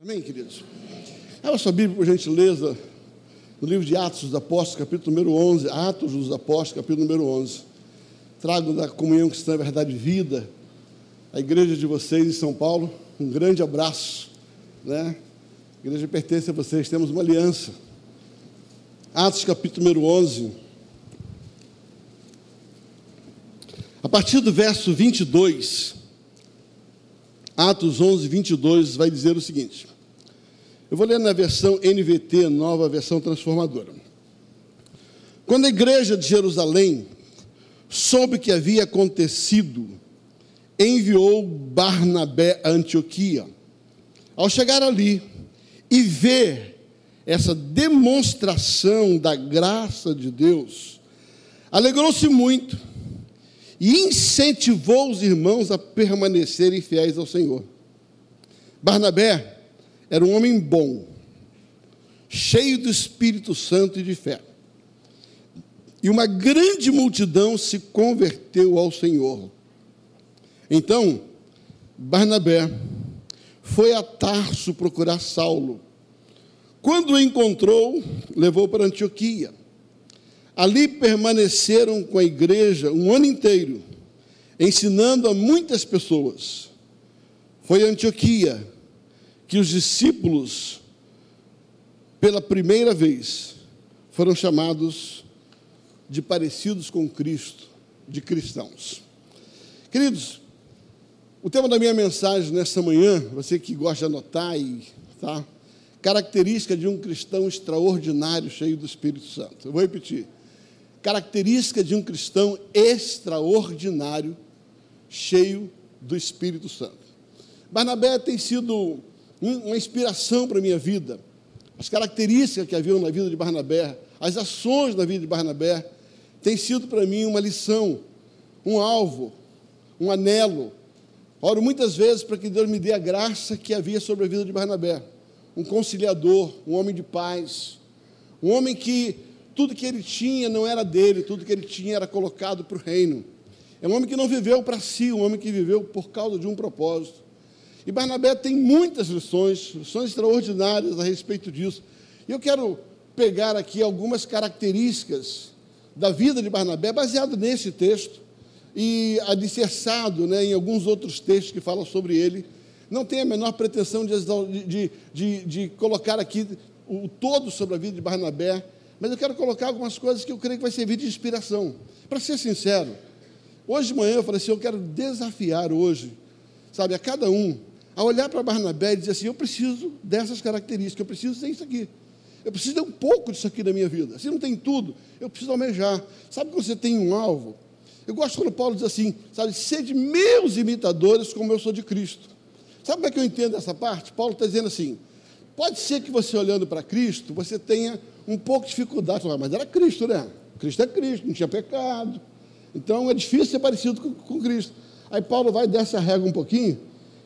Amém, queridos? Abra sua Bíblia, por gentileza, no livro de Atos dos Apóstolos, capítulo número 11. Atos dos Apóstolos, capítulo número 11. Trago da comunhão cristã verdade e vida, a igreja de vocês em São Paulo, um grande abraço. Né? A igreja pertence a vocês, temos uma aliança. Atos, capítulo número 11. A partir do verso 22, Atos 11, 22 vai dizer o seguinte. Eu vou ler na versão NVT, nova versão transformadora. Quando a igreja de Jerusalém soube que havia acontecido, enviou Barnabé a Antioquia. Ao chegar ali e ver essa demonstração da graça de Deus, alegrou-se muito e incentivou os irmãos a permanecerem fiéis ao Senhor. Barnabé era um homem bom, cheio do Espírito Santo e de fé. E uma grande multidão se converteu ao Senhor. Então, Barnabé foi a Tarso procurar Saulo. Quando o encontrou, levou para Antioquia. Ali permaneceram com a igreja um ano inteiro, ensinando a muitas pessoas. Foi Antioquia que os discípulos, pela primeira vez, foram chamados de parecidos com Cristo, de cristãos. Queridos, o tema da minha mensagem nesta manhã, você que gosta de anotar e tá? Característica de um cristão extraordinário, cheio do Espírito Santo. Eu vou repetir característica de um cristão extraordinário, cheio do Espírito Santo. Barnabé tem sido uma inspiração para a minha vida. As características que haviam na vida de Barnabé, as ações na vida de Barnabé, têm sido para mim uma lição, um alvo, um anelo. Oro muitas vezes para que Deus me dê a graça que havia sobre a vida de Barnabé. Um conciliador, um homem de paz, um homem que tudo que ele tinha não era dele, tudo que ele tinha era colocado para o reino. É um homem que não viveu para si, um homem que viveu por causa de um propósito. E Barnabé tem muitas lições, lições extraordinárias a respeito disso. E eu quero pegar aqui algumas características da vida de Barnabé, baseado nesse texto, e alicerçado né, em alguns outros textos que falam sobre ele. Não tem a menor pretensão de, de, de, de colocar aqui o todo sobre a vida de Barnabé, mas eu quero colocar algumas coisas que eu creio que vai servir de inspiração. Para ser sincero, hoje de manhã eu falei assim: eu quero desafiar hoje, sabe, a cada um, a olhar para Barnabé e dizer assim: eu preciso dessas características, eu preciso ter isso aqui. Eu preciso ter um pouco disso aqui na minha vida. Se não tem tudo, eu preciso almejar. Sabe quando você tem um alvo? Eu gosto quando Paulo diz assim, sabe, sede meus imitadores como eu sou de Cristo. Sabe como é que eu entendo essa parte? Paulo está dizendo assim, pode ser que você olhando para Cristo, você tenha um pouco de dificuldade. Mas era Cristo, né? Cristo é Cristo, não tinha pecado. Então é difícil ser parecido com, com Cristo. Aí Paulo vai dessa régua um pouquinho.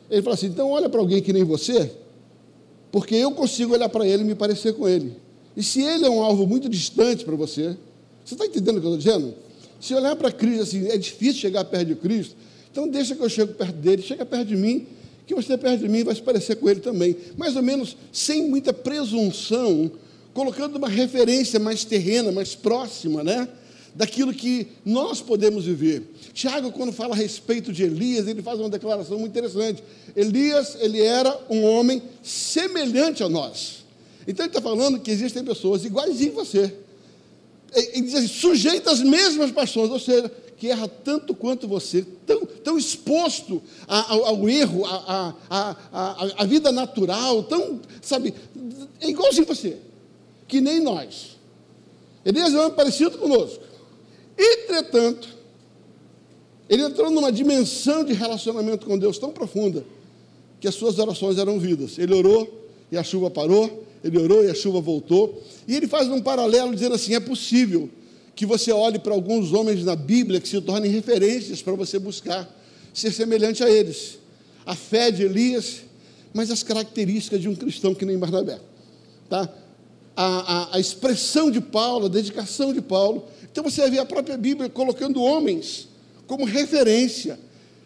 Ele fala assim: então olha para alguém que nem você, porque eu consigo olhar para ele e me parecer com ele. E se ele é um alvo muito distante para você, você está entendendo o que eu estou dizendo? Se olhar para Cristo assim, é difícil chegar perto de Cristo, então deixa que eu chego perto dele, chega perto de mim, que você perto de mim vai se parecer com ele também. Mais ou menos sem muita presunção colocando uma referência mais terrena, mais próxima, né? Daquilo que nós podemos viver. Tiago, quando fala a respeito de Elias, ele faz uma declaração muito interessante. Elias, ele era um homem semelhante a nós. Então ele está falando que existem pessoas iguais a você. Ele diz assim, sujeito às mesmas paixões, ou seja, que erra tanto quanto você, tão, tão exposto ao, ao erro, à vida natural, tão, sabe, é igualzinho você que nem nós. Elias é homem parecido conosco. Entretanto, ele entrou numa dimensão de relacionamento com Deus tão profunda que as suas orações eram vidas. Ele orou e a chuva parou, ele orou e a chuva voltou. E ele faz um paralelo dizendo assim: é possível que você olhe para alguns homens na Bíblia que se tornem referências para você buscar ser semelhante a eles. A fé de Elias, mas as características de um cristão que nem Barnabé. Tá? A, a, a expressão de Paulo, a dedicação de Paulo. Então você vê a própria Bíblia colocando homens como referência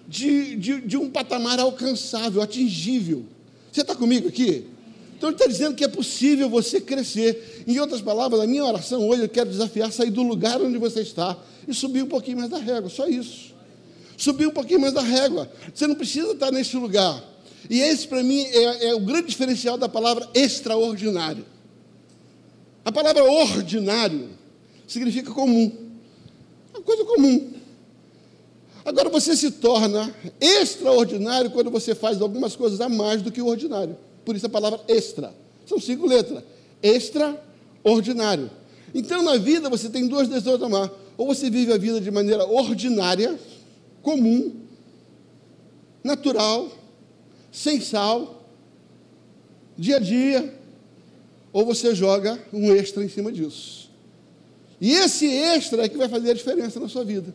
de, de, de um patamar alcançável, atingível. Você está comigo aqui? Então ele está dizendo que é possível você crescer. Em outras palavras, a minha oração hoje eu quero desafiar sair do lugar onde você está e subir um pouquinho mais da régua, só isso. Subir um pouquinho mais da régua. Você não precisa estar nesse lugar. E esse, para mim, é, é o grande diferencial da palavra extraordinário. A palavra ordinário significa comum. Uma coisa comum. Agora você se torna extraordinário quando você faz algumas coisas a mais do que o ordinário. Por isso a palavra extra. São cinco letras. Extraordinário. Então na vida você tem duas decisões a tomar. Ou você vive a vida de maneira ordinária, comum, natural, sem sal, dia a dia, ou você joga um extra em cima disso. E esse extra é que vai fazer a diferença na sua vida.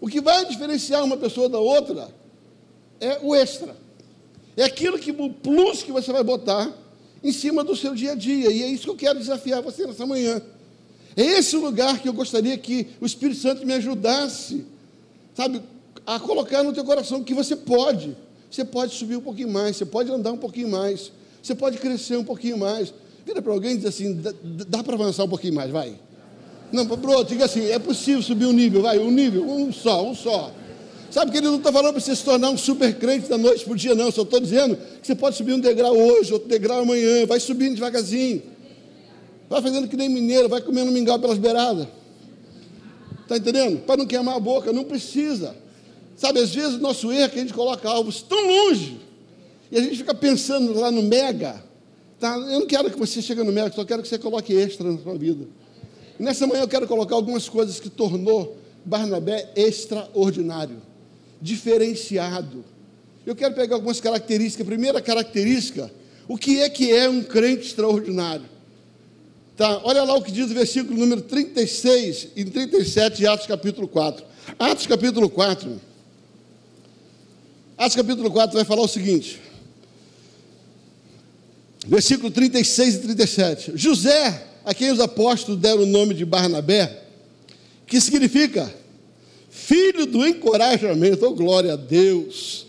O que vai diferenciar uma pessoa da outra é o extra. É aquilo que o plus que você vai botar em cima do seu dia a dia. E é isso que eu quero desafiar você nessa manhã. É esse o lugar que eu gostaria que o Espírito Santo me ajudasse, sabe, a colocar no teu coração que você pode. Você pode subir um pouquinho mais, você pode andar um pouquinho mais, você pode crescer um pouquinho mais. Vira para alguém e diz assim: dá, dá para avançar um pouquinho mais, vai. Não, para outro, diga assim: é possível subir um nível, vai, um nível, um só, um só. Sabe que ele não está falando para você se tornar um super crente da noite para o dia, não. Só estou dizendo que você pode subir um degrau hoje, outro degrau amanhã. Vai subindo devagarzinho. Vai fazendo que nem mineiro, vai comendo mingau pelas beiradas. Está entendendo? Para não queimar a boca, não precisa. Sabe, às vezes o nosso erro é que a gente coloca alvos tão longe. E a gente fica pensando lá no mega. Tá? Eu não quero que você chegue no mega, só quero que você coloque extra na sua vida. Nessa manhã eu quero colocar algumas coisas que tornou Barnabé extraordinário diferenciado. Eu quero pegar algumas características. Primeira característica, o que é que é um crente extraordinário? Tá, olha lá o que diz o versículo número 36 e 37 de Atos capítulo 4. Atos capítulo 4. Atos capítulo 4 vai falar o seguinte. Versículo 36 e 37. José, a quem os apóstolos deram o nome de Barnabé, que significa filho do encorajamento, oh glória a Deus.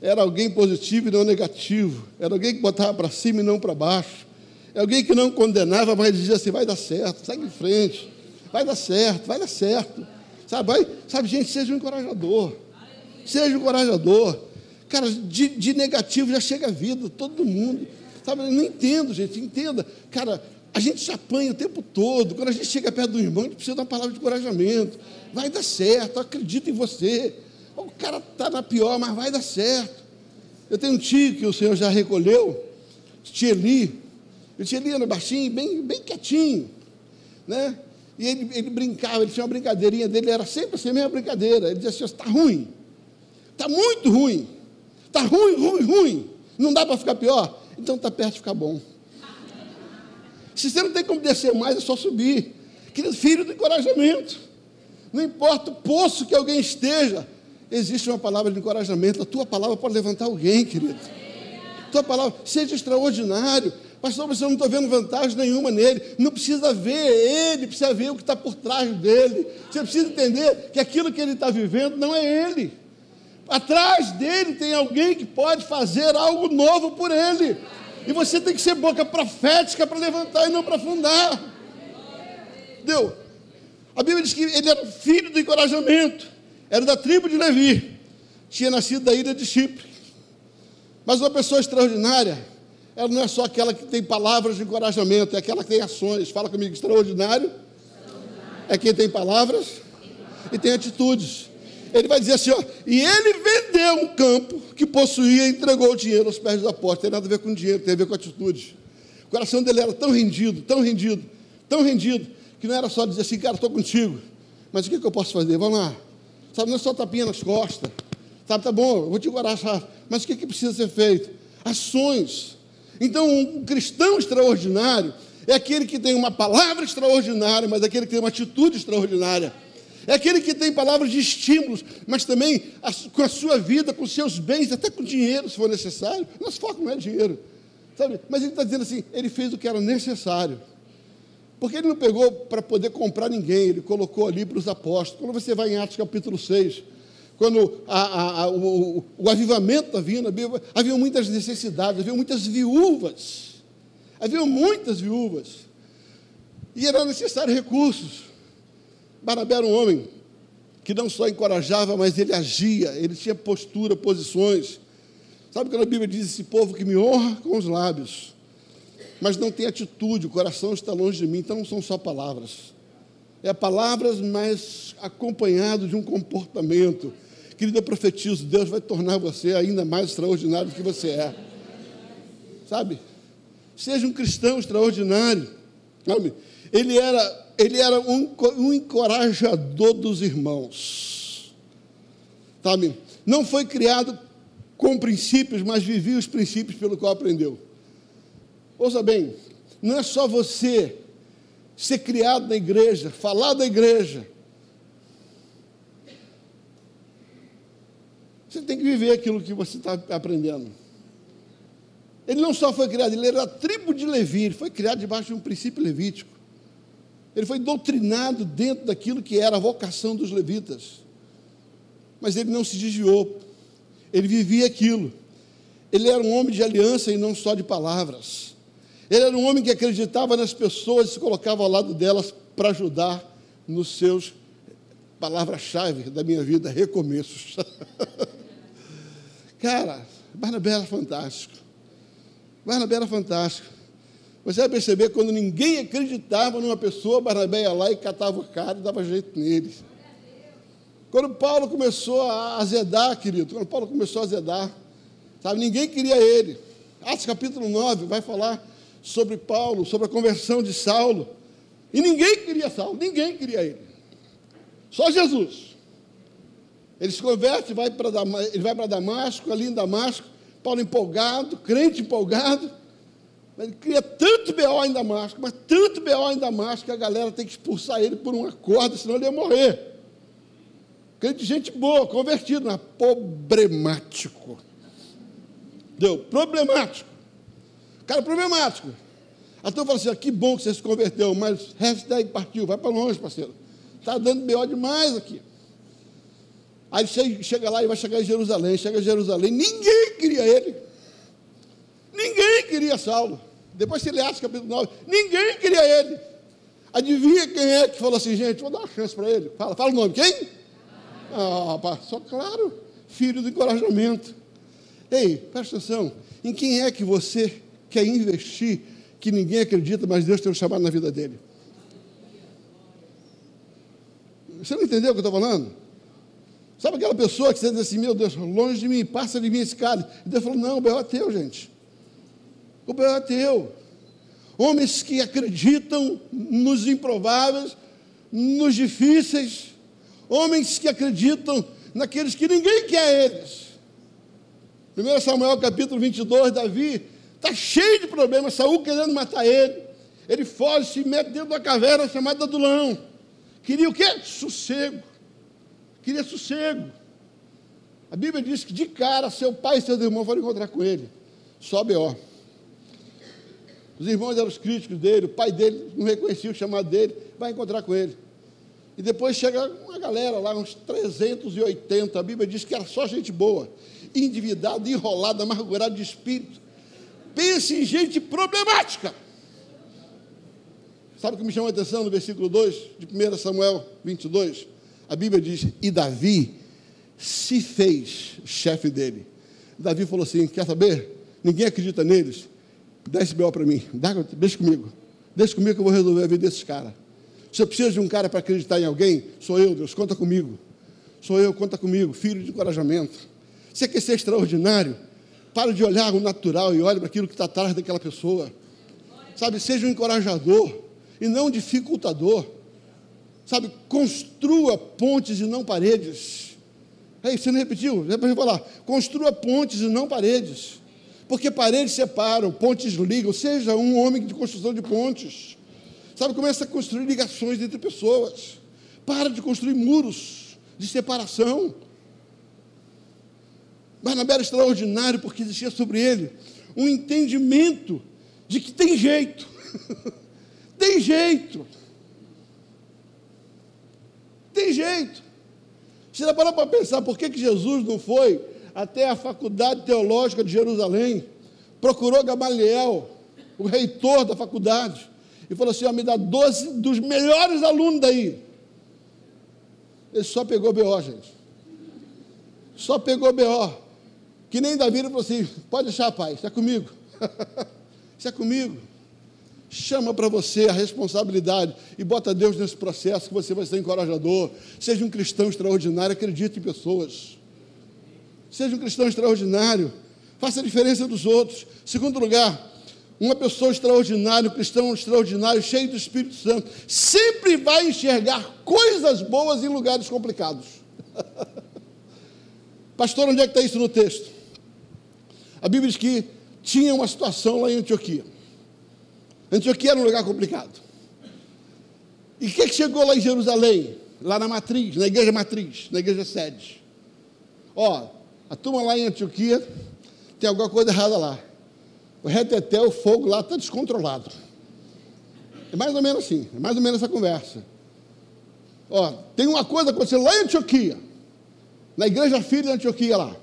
Era alguém positivo e não negativo, era alguém que botava para cima e não para baixo, é alguém que não condenava, mas dizia assim: vai dar certo, segue em frente, vai dar certo, vai dar certo. Sabe, vai, sabe gente, seja um encorajador, seja um encorajador. Cara, de, de negativo já chega a vida, todo mundo. Sabe, eu não entendo, gente, entenda. Cara, a gente se apanha o tempo todo. Quando a gente chega perto do irmão, a gente precisa dar uma palavra de encorajamento. Vai dar certo, acredito em você. O cara está na pior, mas vai dar certo. Eu tenho um tio que o Senhor já recolheu, tio Eli. O tio Eli era baixinho, bem, bem quietinho. Né? E ele, ele brincava, ele tinha uma brincadeirinha dele, era sempre assim, a mesma brincadeira. Ele dizia assim: está ruim, está muito ruim, está ruim, ruim, ruim. Não dá para ficar pior? Então está perto de ficar bom. Se você não tem como descer mais, é só subir. Querido, filho do encorajamento. Não importa o poço que alguém esteja, existe uma palavra de encorajamento. A tua palavra pode levantar alguém, querido. A tua palavra, seja extraordinário. Pastor, você não está vendo vantagem nenhuma nele. Não precisa ver ele, precisa ver o que está por trás dele. Você precisa entender que aquilo que ele está vivendo não é ele. Atrás dele tem alguém que pode fazer algo novo por ele. E você tem que ser boca profética para levantar e não para afundar. Deu? A Bíblia diz que ele era filho do encorajamento, era da tribo de Levi, tinha nascido da ilha de Chipre. Mas uma pessoa extraordinária, ela não é só aquela que tem palavras de encorajamento, é aquela que tem ações. Fala comigo, extraordinário é quem tem palavras e tem atitudes. Ele vai dizer assim: ó, e ele vendeu um campo que possuía e entregou o dinheiro aos pés dos apóstolos. Tem nada a ver com dinheiro, tem a ver com atitude. O coração dele era tão rendido, tão rendido, tão rendido, que não era só dizer assim, cara, estou contigo. Mas o que, que eu posso fazer? Vamos lá. Sabe, não é só tapinha nas costas. Sabe, tá bom, eu vou te encorajar. Mas o que, que precisa ser feito? Ações. Então, um cristão extraordinário é aquele que tem uma palavra extraordinária, mas aquele que tem uma atitude extraordinária. É aquele que tem palavras de estímulos, mas também com a sua vida, com seus bens, até com dinheiro, se for necessário. Nosso foco não é dinheiro. Sabe? Mas ele está dizendo assim: ele fez o que era necessário. Porque ele não pegou para poder comprar ninguém, ele colocou ali para os apóstolos. Quando você vai em Atos capítulo 6, quando a, a, a, o, o, avivamento está vindo, havia muitas necessidades, havia muitas viúvas Havia muitas viúvas. E era necessário recursos. Barnabé era um homem que não só encorajava, mas ele agia, ele tinha postura, posições. Sabe quando a Bíblia diz: esse povo que me honra com os lábios, mas não tem atitude, o coração está longe de mim, então não são só palavras. É palavras, mas acompanhado de um comportamento. Querido, eu profetizo, Deus vai tornar você ainda mais extraordinário do que você é. Sabe? Seja um cristão extraordinário. Ele era, ele era um, um encorajador dos irmãos. Sabe? Não foi criado com princípios, mas vivia os princípios pelo qual aprendeu. Ouça bem, não é só você ser criado na igreja, falar da igreja. Você tem que viver aquilo que você está aprendendo. Ele não só foi criado, ele era a tribo de Levi, ele foi criado debaixo de um princípio levítico. Ele foi doutrinado dentro daquilo que era a vocação dos levitas. Mas ele não se desviou. Ele vivia aquilo. Ele era um homem de aliança e não só de palavras. Ele era um homem que acreditava nas pessoas e se colocava ao lado delas para ajudar nos seus palavra-chave da minha vida, recomeços. Cara, Barnabé era fantástico. Barnabé era fantástico. Você vai perceber quando ninguém acreditava numa pessoa, Barnabé ia lá e catava o cara e dava jeito nele. Quando Paulo começou a azedar, querido, quando Paulo começou a azedar, sabe, ninguém queria ele. Atos capítulo 9 vai falar sobre Paulo, sobre a conversão de Saulo. E ninguém queria Saulo, ninguém queria ele. Só Jesus. Ele se converte, vai para ele vai para Damasco, ali em Damasco, Paulo empolgado, crente empolgado, ele cria tanto B.O. em Damasco, mas tanto B.O. em Damasco que a galera tem que expulsar ele por uma corda, senão ele ia morrer. Crente de gente boa, convertido, mas problemático. Deu, problemático. Cara problemático. Então eu falo assim, ah, que bom que você se converteu, mas hashtag partiu, vai para longe, parceiro. Está dando B.O. demais aqui. Aí chega lá e vai chegar em Jerusalém. Chega em Jerusalém, ninguém queria ele. Ninguém queria Saulo. Depois você lê Atos capítulo 9, ninguém queria ele. Adivinha quem é que falou assim, gente, vou dar uma chance para ele. Fala, fala o nome, quem? Ah, rapaz, só claro, filho do encorajamento. Ei, presta atenção, em quem é que você quer investir que ninguém acredita, mas Deus tem um chamado na vida dele? Você não entendeu o que eu estou falando? Sabe aquela pessoa que você diz assim, meu Deus, longe de mim, passa de mim esse cálice. E Deus falou, não, o é teu, gente. O B.O. é teu. Homens que acreditam nos improváveis, nos difíceis. Homens que acreditam naqueles que ninguém quer eles. 1 Samuel capítulo 22, Davi está cheio de problemas, Saúl querendo matar ele. Ele foge, se mete dentro da caverna chamada Adulão. Queria o quê? Sossego queria sossego. A Bíblia diz que de cara seu pai e seus irmãos foram encontrar com ele. Só B.O. Os irmãos eram os críticos dele, o pai dele não reconhecia o chamado dele, vai encontrar com ele. E depois chega uma galera lá, uns 380, a Bíblia diz que era só gente boa, endividada, enrolada, amargurada de espírito. Pense em gente problemática. Sabe o que me chamou a atenção no versículo 2 de 1 Samuel 22? A Bíblia diz: E Davi se fez chefe dele. Davi falou assim: Quer saber? Ninguém acredita neles. Dá esse B.O. para mim. Dá, deixa comigo. Deixa comigo que eu vou resolver a vida desses caras. Se eu preciso de um cara para acreditar em alguém, sou eu, Deus, conta comigo. Sou eu, conta comigo. Filho de encorajamento. Você quer ser extraordinário? Para de olhar o natural e olhe para aquilo que está atrás daquela pessoa. Sabe, seja um encorajador e não um dificultador. Sabe, construa pontes e não paredes. Aí, você não repetiu? Depois eu falar. Construa pontes e não paredes. Porque paredes separam, pontes ligam. Seja um homem de construção de pontes. Sabe, começa a construir ligações entre pessoas. Para de construir muros de separação. Barnabé era extraordinário porque existia sobre ele um entendimento de que tem jeito. tem jeito. Tem jeito. Já parou para pensar por que, que Jesus não foi até a faculdade teológica de Jerusalém, procurou Gamaliel, o reitor da faculdade, e falou assim: me dá 12 dos melhores alunos daí. Ele só pegou BO, gente. Só pegou BO. Que nem Davi ele falou assim: pode deixar, pai, está comigo. está comigo. Chama para você a responsabilidade e bota Deus nesse processo que você vai ser encorajador. Seja um cristão extraordinário, acredite em pessoas. Seja um cristão extraordinário. Faça a diferença dos outros. Segundo lugar, uma pessoa extraordinária, um cristão extraordinário, cheio do Espírito Santo, sempre vai enxergar coisas boas em lugares complicados. Pastor, onde é que está isso no texto? A Bíblia diz que tinha uma situação lá em Antioquia. Antioquia era um lugar complicado. E o que, que chegou lá em Jerusalém? Lá na matriz, na igreja matriz, na igreja sede. Ó, a turma lá em Antioquia tem alguma coisa errada lá. O reteté, o fogo lá está descontrolado. É mais ou menos assim, é mais ou menos essa conversa. Ó, tem uma coisa acontecendo lá em Antioquia, na igreja filha de Antioquia lá.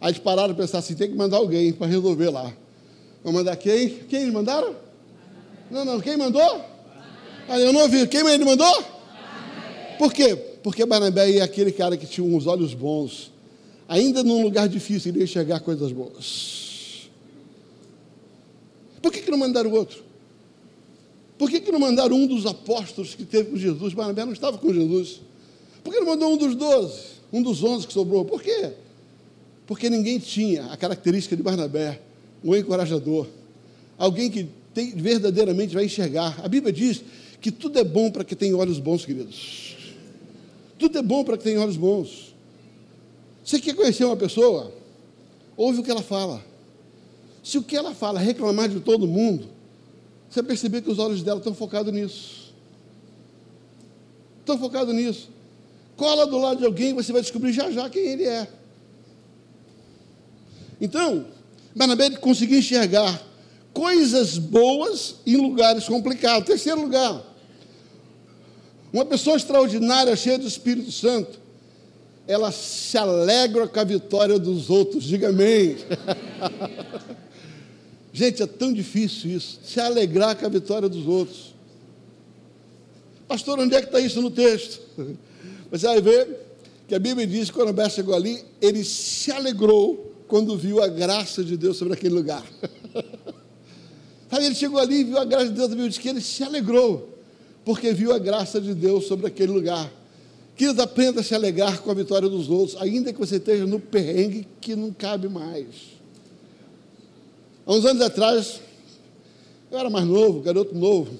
Aí eles pararam para pensar assim, tem que mandar alguém para resolver lá. Vou mandar quem? Quem eles mandaram? Não, não, quem mandou? Ah, eu não ouvi. Quem ele mandou? Por quê? Porque Barnabé é aquele cara que tinha uns olhos bons. Ainda num lugar difícil, ele ia enxergar coisas boas. Por que, que não mandaram outro? Por que, que não mandaram um dos apóstolos que teve com Jesus? Barnabé não estava com Jesus. Por que não mandou um dos doze? Um dos onze que sobrou? Por quê? Porque ninguém tinha a característica de Barnabé, um encorajador. Alguém que tem, verdadeiramente vai enxergar. A Bíblia diz que tudo é bom para quem tem olhos bons, queridos. Tudo é bom para quem tem olhos bons. Você quer conhecer uma pessoa? Ouve o que ela fala. Se o que ela fala é reclamar de todo mundo, você perceber que os olhos dela estão focados nisso. Estão focados nisso. Cola do lado de alguém, você vai descobrir já já quem ele é. Então, Barnabé conseguiu enxergar coisas boas em lugares complicados. Terceiro lugar, uma pessoa extraordinária, cheia do Espírito Santo, ela se alegra com a vitória dos outros. Diga amém. Gente, é tão difícil isso, se alegrar com a vitória dos outros. Pastor, onde é que está isso no texto? Você vai ver que a Bíblia diz que quando Abel chegou ali, ele se alegrou quando viu a graça de Deus sobre aquele lugar. Ele chegou ali e viu a graça de Deus, a Bíblia diz que ele se alegrou, porque viu a graça de Deus sobre aquele lugar. Queridos, aprenda a se alegrar com a vitória dos outros, ainda que você esteja no perrengue que não cabe mais. Há uns anos atrás, eu era mais novo, garoto novo,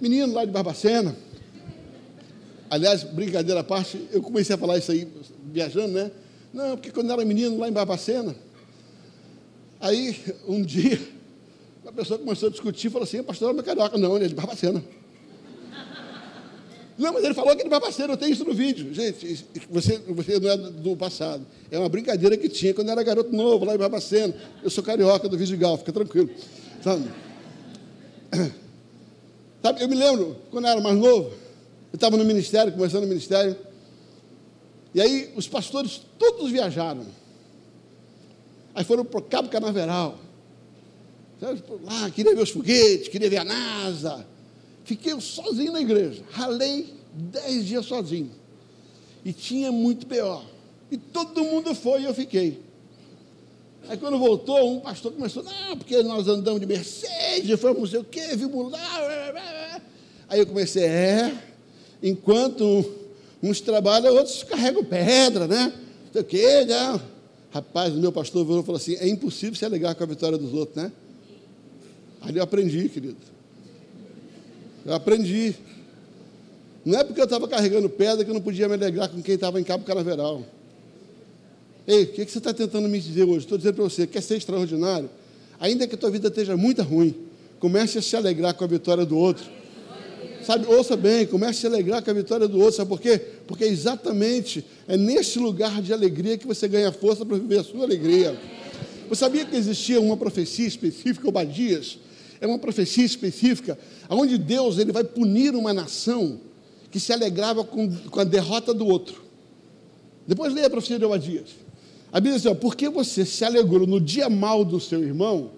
menino lá de Barbacena. Aliás, brincadeira à parte, eu comecei a falar isso aí, viajando, né? Não, porque quando eu era menino lá em Barbacena, aí um dia, uma pessoa começou a discutir, falou assim, pastor, é carioca, não, ele é de Barbacena. Não, mas ele falou que ele vai Barbacena, eu tenho isso no vídeo. Gente, você, você não é do passado. É uma brincadeira que tinha quando eu era garoto novo, lá em Barbacena. Eu sou carioca do Vidigal, fica tranquilo. Sabe? Sabe, eu me lembro, quando eu era mais novo, eu estava no ministério, começando no ministério, e aí os pastores todos viajaram. Aí foram para o Cabo Canaveral. Lá, queria ver os foguetes, queria ver a NASA, Fiquei sozinho na igreja. Ralei dez dias sozinho. E tinha muito pior. E todo mundo foi e eu fiquei. Aí quando voltou, um pastor começou, não, porque nós andamos de Mercedes, fomos não sei o quê, vimos lá. Aí eu comecei, é, enquanto uns trabalham, outros carregam pedra, né? Não sei o quê, né? Rapaz, o meu pastor e falou assim, é impossível se alegar com a vitória dos outros, né? Ali eu aprendi, querido. Eu aprendi. Não é porque eu estava carregando pedra que eu não podia me alegrar com quem estava em Cabo Canaveral. Ei, o que, que você está tentando me dizer hoje? Estou dizendo para você, quer ser extraordinário? Ainda que a tua vida esteja muito ruim, comece a se alegrar com a vitória do outro. Sabe, ouça bem, comece a se alegrar com a vitória do outro. Sabe por quê? Porque exatamente é nesse lugar de alegria que você ganha força para viver a sua alegria. Você sabia que existia uma profecia específica, Obadias, é uma profecia específica, onde Deus ele vai punir uma nação que se alegrava com, com a derrota do outro. Depois leia a profecia de Obadias. A Bíblia diz assim, ó, porque você se alegrou no dia mal do seu irmão,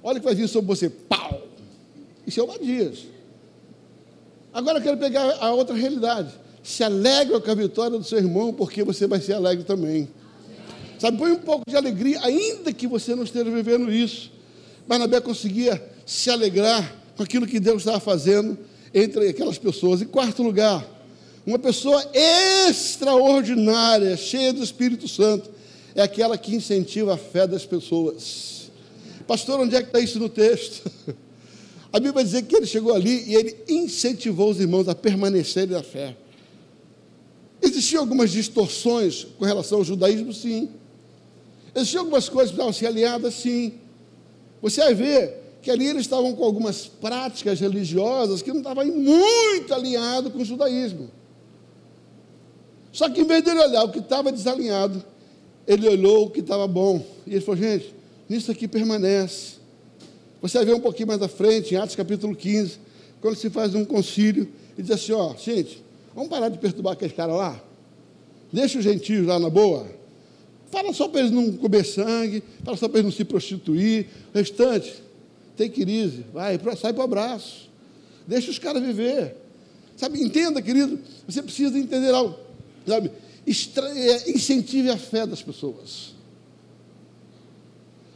olha o que vai vir sobre você. Pau! Isso é Obadias. Agora eu quero pegar a outra realidade. Se alegra com a vitória do seu irmão, porque você vai ser alegre também. Sabe, põe um pouco de alegria, ainda que você não esteja vivendo isso. Barnabé conseguia se alegrar com aquilo que Deus estava fazendo entre aquelas pessoas. Em quarto lugar, uma pessoa extraordinária, cheia do Espírito Santo, é aquela que incentiva a fé das pessoas. Pastor, onde é que está isso no texto? A Bíblia vai dizer que ele chegou ali e ele incentivou os irmãos a permanecerem na fé. Existiam algumas distorções com relação ao judaísmo, sim. Existiam algumas coisas que precisavam ser aliadas, sim. Você vai ver que ali eles estavam com algumas práticas religiosas que não estavam muito alinhado com o judaísmo. Só que em vez de olhar o que estava desalinhado, ele olhou o que estava bom. E ele falou, gente, nisso aqui permanece. Você vai ver um pouquinho mais à frente, em Atos capítulo 15, quando se faz um concílio, e diz assim, ó, gente, vamos parar de perturbar aqueles caras lá. Deixa os gentios lá na boa. Fala só para eles não comer sangue, fala só para eles não se prostituir. O restante, tem crise, vai, sai para o abraço. Deixa os caras viver. Sabe, entenda, querido, você precisa entender algo. Sabe, é, incentive a fé das pessoas.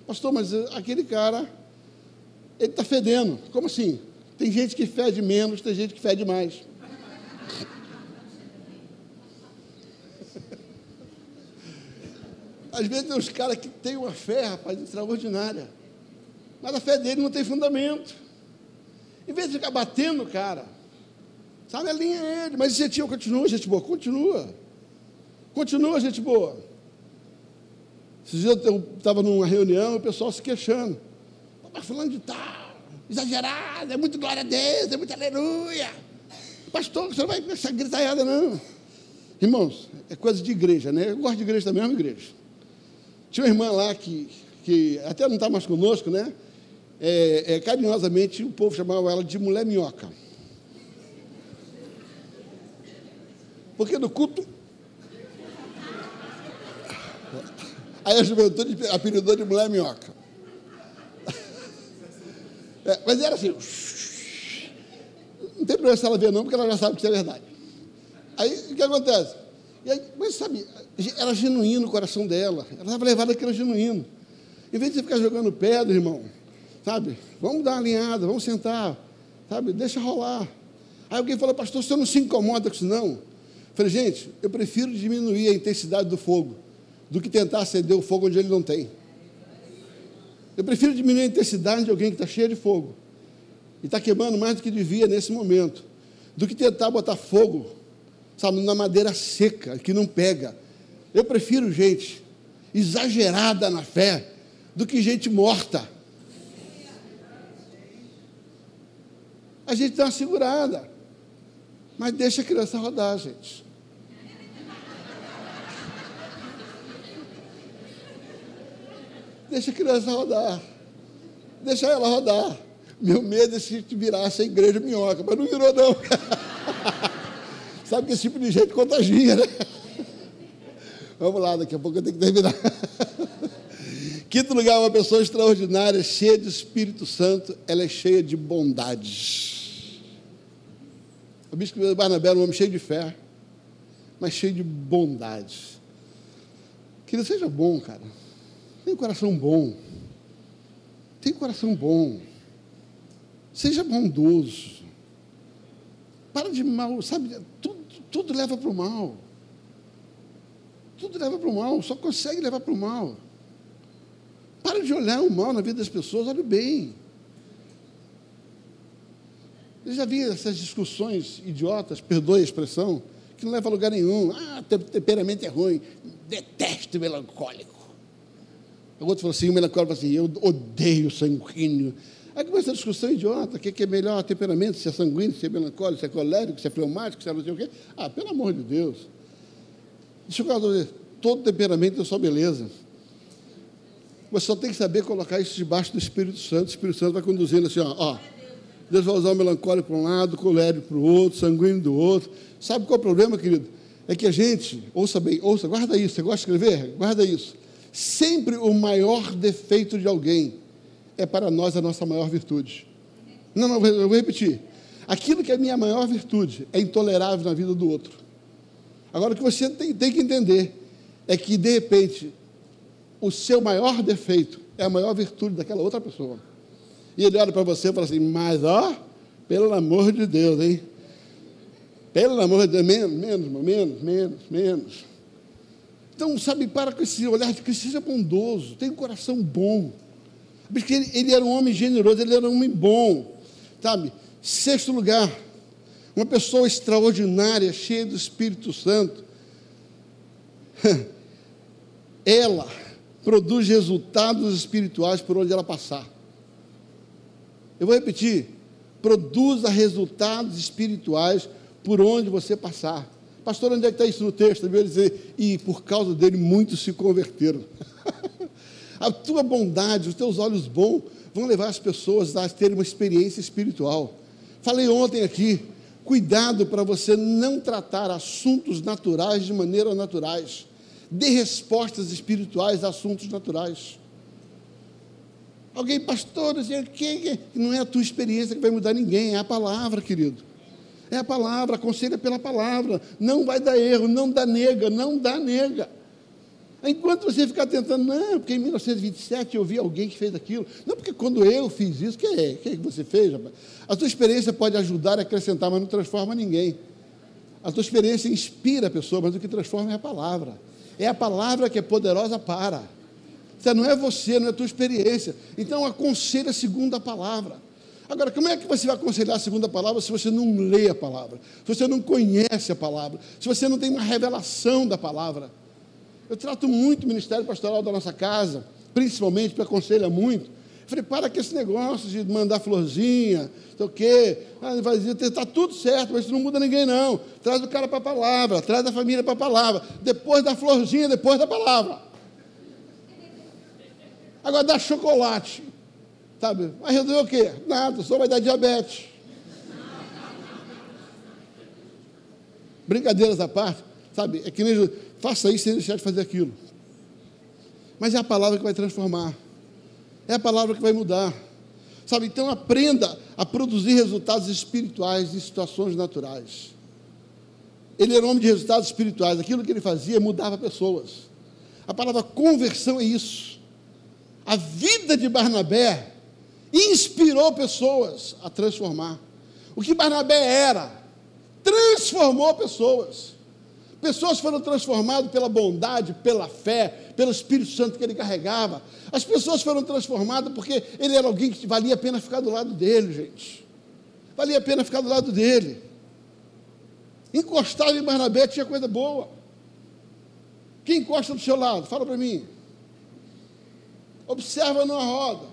Pastor, mas aquele cara ele está fedendo. Como assim? Tem gente que fede menos, tem gente que fede mais. Às vezes tem uns caras que têm uma fé, rapaz, extraordinária. Mas a fé dele não tem fundamento. Em vez de ficar batendo o cara, sabe, alinha ele. Mas gente continua, gente boa, continua. Continua, gente boa. Esses dias eu estava numa reunião, o pessoal se queixando. Mas falando de tal, exagerado, é muito glória a Deus, é muito aleluia. Pastor, você não vai com essa gritaiada, não. Irmãos, é coisa de igreja, né? Eu gosto de igreja também, é uma igreja. Tinha uma irmã lá que, que até não está mais conosco, né? É, é, carinhosamente o povo chamava ela de mulher minhoca. Porque no culto. Aí a juventude apelidou de mulher minhoca. É, mas era assim. Não tem problema se ela ver, não, porque ela já sabe que isso é verdade. Aí o que acontece? Aí, mas sabe, era genuíno o coração dela. Ela estava levada aquilo genuíno. Em vez de você ficar jogando pedra, irmão, sabe? Vamos dar uma alinhada, vamos sentar, sabe? Deixa rolar. Aí alguém falou, pastor, você não se incomoda com isso, não? Eu falei, gente, eu prefiro diminuir a intensidade do fogo do que tentar acender o fogo onde ele não tem. Eu prefiro diminuir a intensidade de alguém que está cheio de fogo e está queimando mais do que devia nesse momento, do que tentar botar fogo, sabe, na madeira seca, que não pega. Eu prefiro gente exagerada na fé do que gente morta. A gente dá uma segurada, mas deixa a criança rodar, gente. Deixa a criança rodar. Deixa ela rodar. Meu medo é se virasse a igreja minhoca, mas não virou, não. Sabe que esse tipo de gente contagia, né? Vamos lá, daqui a pouco eu tenho que terminar. Quinto lugar, uma pessoa extraordinária, cheia de Espírito Santo, ela é cheia de bondade. O bispo Barnabé era um homem cheio de fé, mas cheio de bondade. Que seja bom, cara. Tem um coração bom. Tem um coração bom. Seja bondoso. Para de mal, sabe? Tudo, tudo leva para o mal. Tudo leva para o mal, só consegue levar para o mal. Para de olhar o mal na vida das pessoas, olhe bem. Eu já vi essas discussões idiotas, perdoe a expressão, que não leva a lugar nenhum. Ah, temperamento é ruim, detesto melancólico. O outro falou assim, o melancólico falou assim, eu odeio sanguíneo. Aí começa a discussão idiota, o que é melhor temperamento, se é sanguíneo, se é melancólico, se é colérico, se é fleumático, se é não sei o quê. Ah, pelo amor de Deus. Deixa eu falar, todo temperamento é só beleza. Você só tem que saber colocar isso debaixo do Espírito Santo. O Espírito Santo vai conduzindo assim, ó, ó Deus vai usar o melancólico para um lado, o colérico para o outro, sanguíneo do outro. Sabe qual é o problema, querido? É que a gente, ouça bem, ouça, guarda isso, você gosta de escrever? Guarda isso sempre o maior defeito de alguém é para nós a nossa maior virtude. Não, não, eu vou repetir. Aquilo que é a minha maior virtude é intolerável na vida do outro. Agora, o que você tem, tem que entender é que, de repente, o seu maior defeito é a maior virtude daquela outra pessoa. E ele olha para você e fala assim: Mas, ó, pelo amor de Deus, hein? Pelo amor de Deus, menos, menos, menos, menos, menos. Então, sabe, para com esse olhar de Cristo, seja bondoso, tenha um coração bom. Porque ele, ele era um homem generoso, ele era um homem bom, sabe? Sexto lugar, uma pessoa extraordinária, cheia do Espírito Santo. Ela produz resultados espirituais por onde ela passar. Eu vou repetir: produza resultados espirituais por onde você passar. Pastor, onde é que está isso no texto? Ele dizer, e por causa dele muitos se converteram. a tua bondade, os teus olhos bons vão levar as pessoas a terem uma experiência espiritual. Falei ontem aqui, cuidado para você não tratar assuntos naturais de maneira naturais. Dê respostas espirituais a assuntos naturais. Alguém, pastor, que não é a tua experiência que vai mudar ninguém, é a palavra, querido. É a palavra, aconselha pela palavra. Não vai dar erro, não dá nega, não dá nega. Enquanto você ficar tentando, não, porque em 1927 eu vi alguém que fez aquilo. Não, porque quando eu fiz isso, que é? que, é que você fez? Rapaz? A tua experiência pode ajudar a acrescentar, mas não transforma ninguém. A tua experiência inspira a pessoa, mas o que transforma é a palavra. É a palavra que é poderosa para. Isso não é você, não é a tua experiência. Então aconselha segundo a palavra. Agora, como é que você vai aconselhar a segunda palavra se você não lê a palavra? Se você não conhece a palavra? Se você não tem uma revelação da palavra? Eu trato muito o ministério pastoral da nossa casa, principalmente, porque aconselha muito. Eu falei, para com esse negócio de mandar florzinha, sei o quê. Ah, está tudo certo, mas isso não muda ninguém, não. Traz o cara para a palavra, traz a família para a palavra. Depois da florzinha, depois da palavra. Agora dá chocolate. Sabe? Vai resolver o quê? Nada, só vai dar diabetes. Brincadeiras à parte, sabe? É que nem faça isso sem deixar de fazer aquilo. Mas é a palavra que vai transformar. É a palavra que vai mudar. Sabe? Então aprenda a produzir resultados espirituais em situações naturais. Ele era um homem de resultados espirituais. Aquilo que ele fazia mudava pessoas. A palavra conversão é isso. A vida de Barnabé inspirou pessoas a transformar. O que Barnabé era, transformou pessoas. Pessoas foram transformadas pela bondade, pela fé, pelo Espírito Santo que ele carregava. As pessoas foram transformadas porque ele era alguém que valia a pena ficar do lado dele, gente. Valia a pena ficar do lado dele. Encostava em Barnabé tinha coisa boa. Quem encosta do seu lado? Fala para mim. Observa numa roda.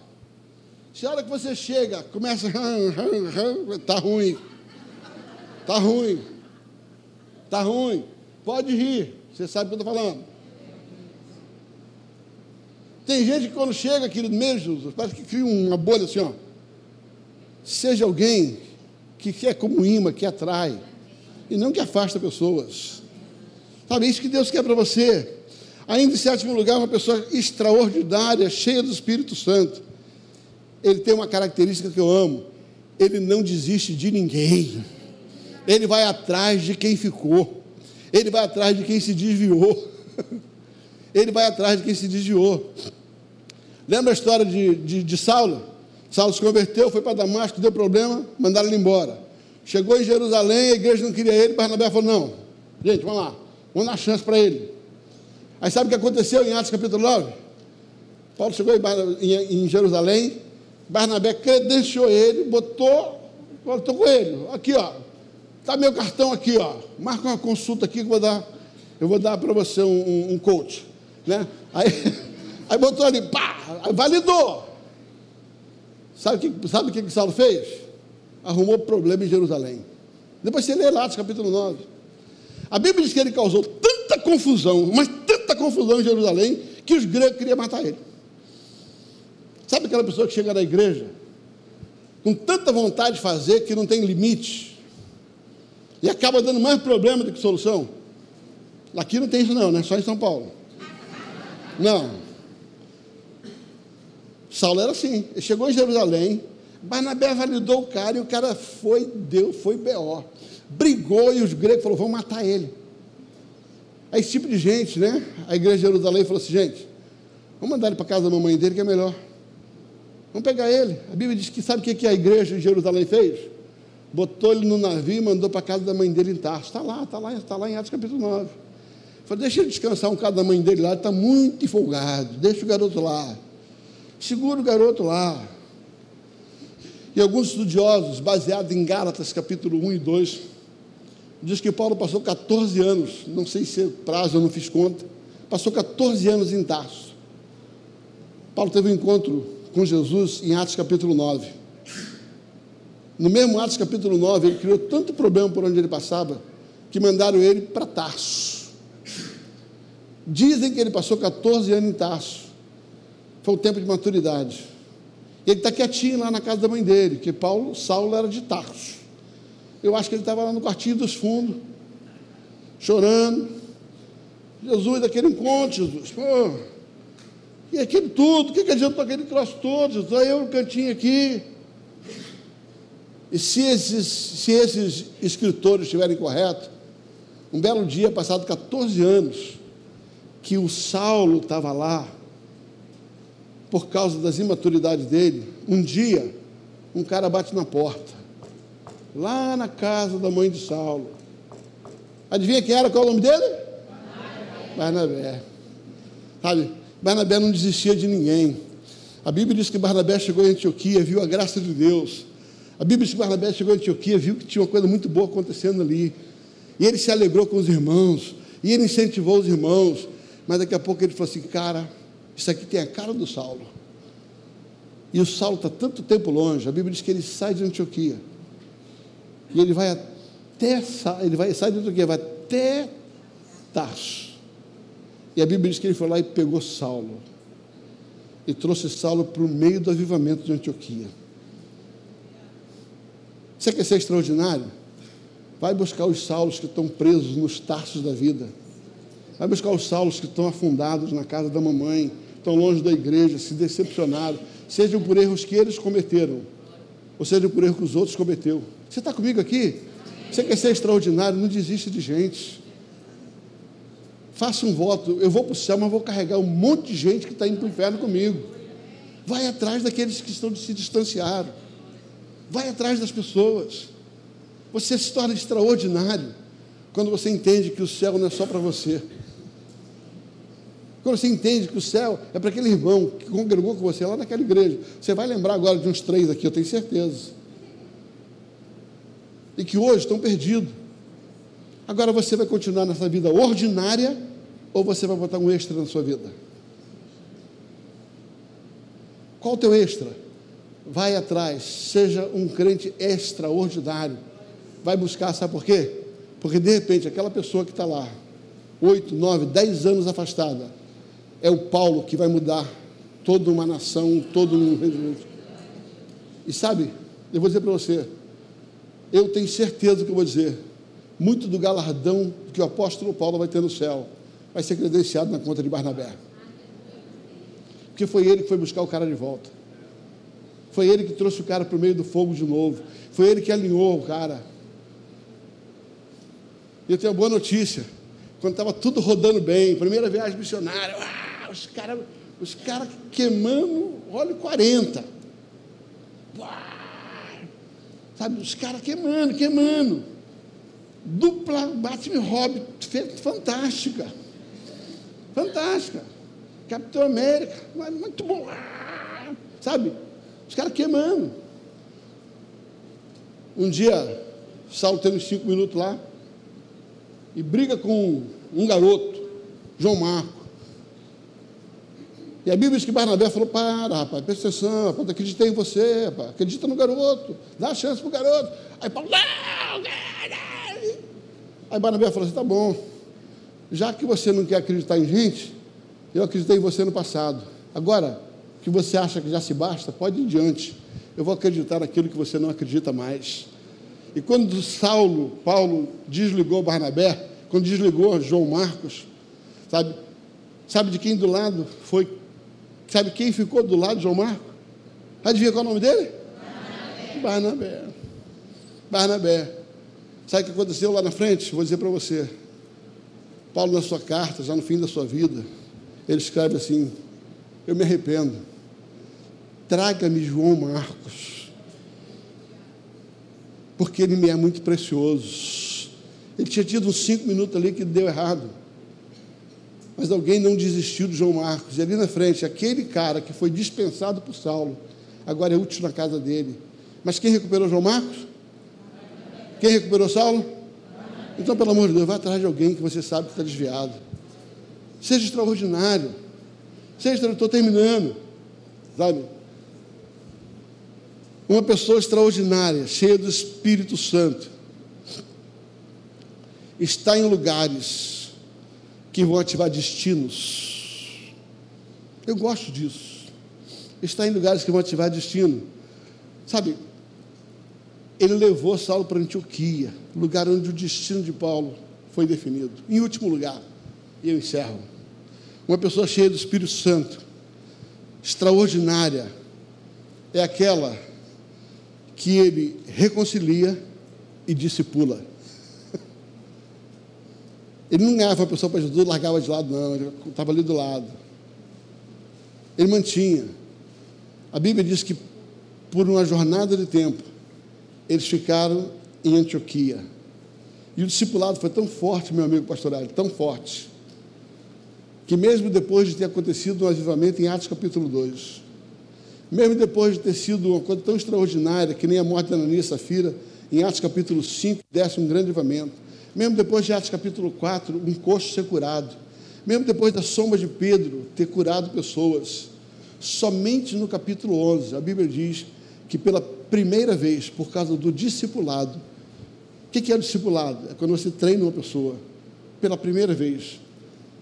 Se a hora que você chega, começa. Está ruim. Está ruim. Está ruim. Pode rir. Você sabe o que eu estou falando. Tem gente que quando chega, querido, mesmo, parece que cria uma bolha assim, ó. Seja alguém que é como imã, que atrai, e não que afasta pessoas. Sabe, é isso que Deus quer para você. Ainda em sétimo lugar, uma pessoa extraordinária, cheia do Espírito Santo ele tem uma característica que eu amo: ele não desiste de ninguém. Ele vai atrás de quem ficou. Ele vai atrás de quem se desviou. Ele vai atrás de quem se desviou. Lembra a história de, de, de Saulo? Saulo se converteu, foi para Damasco, deu problema, mandaram ele embora. Chegou em Jerusalém, a igreja não queria ele, Barnabé falou: não, gente, vamos lá, vamos dar chance para ele. Aí sabe o que aconteceu em Atos capítulo 9? Paulo chegou em, Jerusalém, Barnabé credenciou ele, botou, estou com ele, aqui ó, está meu cartão aqui ó, marca uma consulta aqui que eu vou dar, eu vou dar para você um, um, coach, né? Aí, aí botou ali, pá, validou. Sabe o que, sabe que, que Saulo fez? Arrumou problema em Jerusalém. Depois você lê lá, capítulo 9. A Bíblia diz que ele causou tanta confusão, mas tanta confusão em Jerusalém, que os gregos queriam matar ele. Sabe aquela pessoa que chega na igreja com tanta vontade de fazer que não tem limite e acaba dando mais problema do que solução? Aqui não tem isso não, né? Só em São Paulo. Não. Saulo era assim. Ele chegou em Jerusalém, Barnabé validou o cara e o cara foi, deu, foi B.O. Brigou e os gregos falaram: vamos matar ele. Aí esse tipo de gente, né? A igreja de Jerusalém falou assim: gente, vamos mandar ele para casa da mamãe dele que é melhor. Vamos pegar ele. A Bíblia diz que sabe o que a igreja de Jerusalém fez? Botou ele no navio e mandou para a casa da mãe dele em Tarso. Está lá, está lá, está lá em Atos capítulo 9. Falei, deixa ele descansar um bocado da mãe dele lá, ele está muito empolgado. Deixa o garoto lá. Segura o garoto lá. E alguns estudiosos, baseados em Gálatas, capítulo 1 e 2, diz que Paulo passou 14 anos, não sei se é prazo, eu não fiz conta, passou 14 anos em Tarso. Paulo teve um encontro com Jesus em Atos capítulo 9. No mesmo Atos capítulo 9, ele criou tanto problema por onde ele passava, que mandaram ele para Tarso. Dizem que ele passou 14 anos em Tarso. Foi o tempo de maturidade. Ele está quietinho lá na casa da mãe dele, que Paulo, Saulo era de Tarso. Eu acho que ele estava lá no quartinho dos fundos, chorando. Jesus, daquele encontro, Jesus. Pô, e aquilo tudo, o que, que adianta aquele troço todo? Jesus? Aí eu no cantinho aqui. E se esses, se esses escritores estiverem corretos, um belo dia, passado 14 anos, que o Saulo estava lá, por causa das imaturidades dele, um dia, um cara bate na porta, lá na casa da mãe de Saulo. Adivinha quem era? Qual é o nome dele? Barnabé. Sabe, Barnabé não desistia de ninguém. A Bíblia diz que Barnabé chegou em Antioquia, viu a graça de Deus. A Bíblia diz que Barnabé chegou em Antioquia, viu que tinha uma coisa muito boa acontecendo ali. E ele se alegrou com os irmãos, e ele incentivou os irmãos. Mas daqui a pouco ele falou assim: Cara, isso aqui tem a cara do Saulo. E o Saulo está tanto tempo longe, a Bíblia diz que ele sai de Antioquia. E ele vai até, ele vai, sai de Antioquia, vai até Tarso. E a Bíblia diz que ele foi lá e pegou Saulo. E trouxe Saulo para o meio do avivamento de Antioquia. Você quer ser extraordinário? Vai buscar os Saulos que estão presos nos tarsos da vida Vai buscar os Saulos que estão afundados na casa da mamãe, estão longe da igreja, se decepcionaram, sejam por erros que eles cometeram, ou sejam por erros que os outros cometeram. Você está comigo aqui? Você quer ser extraordinário? Não desista de gente. Faça um voto. Eu vou para o céu, mas vou carregar um monte de gente que está indo para o inferno comigo. Vai atrás daqueles que estão se distanciar. Vai atrás das pessoas. Você se torna extraordinário quando você entende que o céu não é só para você. Quando você entende que o céu é para aquele irmão que congregou com você lá naquela igreja. Você vai lembrar agora de uns três aqui, eu tenho certeza. E que hoje estão perdidos. Agora você vai continuar nessa vida ordinária ou você vai botar um extra na sua vida? Qual o teu extra? Vai atrás, seja um crente extraordinário. Vai buscar, sabe por quê? Porque de repente aquela pessoa que está lá, oito, nove, dez anos afastada, é o Paulo que vai mudar toda uma nação, todo um regimento. E sabe, eu vou dizer para você, eu tenho certeza do que eu vou dizer, muito do galardão que o apóstolo Paulo vai ter no céu vai ser credenciado na conta de Barnabé. Porque foi ele que foi buscar o cara de volta. Foi ele que trouxe o cara para o meio do fogo de novo. Foi ele que alinhou o cara. E eu tenho uma boa notícia. Quando estava tudo rodando bem, primeira viagem missionária, ah, os caras os cara queimando óleo 40. Sabe, os caras queimando, queimando. Dupla Batman Hobby, fantástica. Fantástica. Capitão América, muito bom. Sabe, os caras queimando. Um dia, Saulo tem uns cinco minutos lá, e briga com um garoto, João Marco. E a Bíblia diz que Barnabé falou: para, rapaz, presta atenção, rapaz, acreditei em você, rapaz, acredita no garoto, dá a chance para o garoto. Aí Paulo, não, não, Aí Barnabé falou assim: tá bom, já que você não quer acreditar em gente, eu acreditei em você no passado. Agora, que você acha que já se basta, pode ir diante. Eu vou acreditar naquilo que você não acredita mais. E quando Saulo, Paulo desligou Barnabé, quando desligou João Marcos, sabe? Sabe de quem do lado foi Sabe quem ficou do lado de João Marcos? Adivinha qual é o nome dele? Barnabé. Barnabé. Sabe o que aconteceu lá na frente? Vou dizer para você. Paulo, na sua carta, já no fim da sua vida, ele escreve assim: Eu me arrependo. Traga-me João Marcos, porque ele me é muito precioso. Ele tinha tido uns cinco minutos ali que deu errado. Mas alguém não desistiu de João Marcos. E ali na frente, aquele cara que foi dispensado por Saulo, agora é útil na casa dele. Mas quem recuperou João Marcos? Quem recuperou Saulo? Então, pelo amor de Deus, vá atrás de alguém que você sabe que está desviado. Seja extraordinário. Seja, estou terminando. Sabe? Uma pessoa extraordinária, cheia do Espírito Santo, está em lugares que vão ativar destinos. Eu gosto disso. Está em lugares que vão ativar destino. Sabe, ele levou Saulo para Antioquia, lugar onde o destino de Paulo foi definido. Em último lugar, e eu encerro. Uma pessoa cheia do Espírito Santo, extraordinária, é aquela que ele reconcilia e discipula. Ele não ganhava a pessoa para Jesus, largava de lado, não, ele estava ali do lado. Ele mantinha. A Bíblia diz que por uma jornada de tempo, eles ficaram em Antioquia. E o discipulado foi tão forte, meu amigo pastoral, tão forte, que mesmo depois de ter acontecido um avivamento em Atos capítulo 2, mesmo depois de ter sido uma coisa tão extraordinária, que nem a morte da Ananias Safira, em Atos capítulo 5, desce um grande avivamento, mesmo depois de Atos capítulo 4, um coxo ser curado, mesmo depois da sombra de Pedro ter curado pessoas, somente no capítulo 11, a Bíblia diz que pela primeira vez, por causa do discipulado, o que é o discipulado? É quando você treina uma pessoa. Pela primeira vez,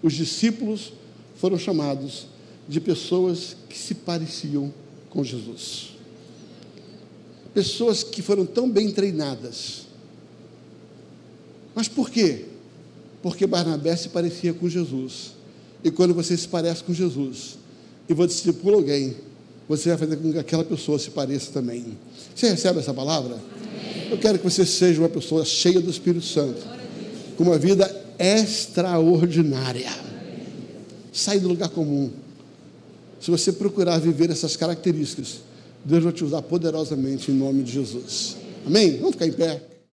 os discípulos foram chamados de pessoas que se pareciam com Jesus. Pessoas que foram tão bem treinadas. Mas por quê? Porque Barnabé se parecia com Jesus. E quando você se parece com Jesus e você discipula alguém, você vai fazer com que aquela pessoa se pareça também. Você recebe essa palavra? Eu quero que você seja uma pessoa cheia do Espírito Santo, com uma vida extraordinária. Sai do lugar comum. Se você procurar viver essas características, Deus vai te usar poderosamente em nome de Jesus. Amém? Vamos ficar em pé.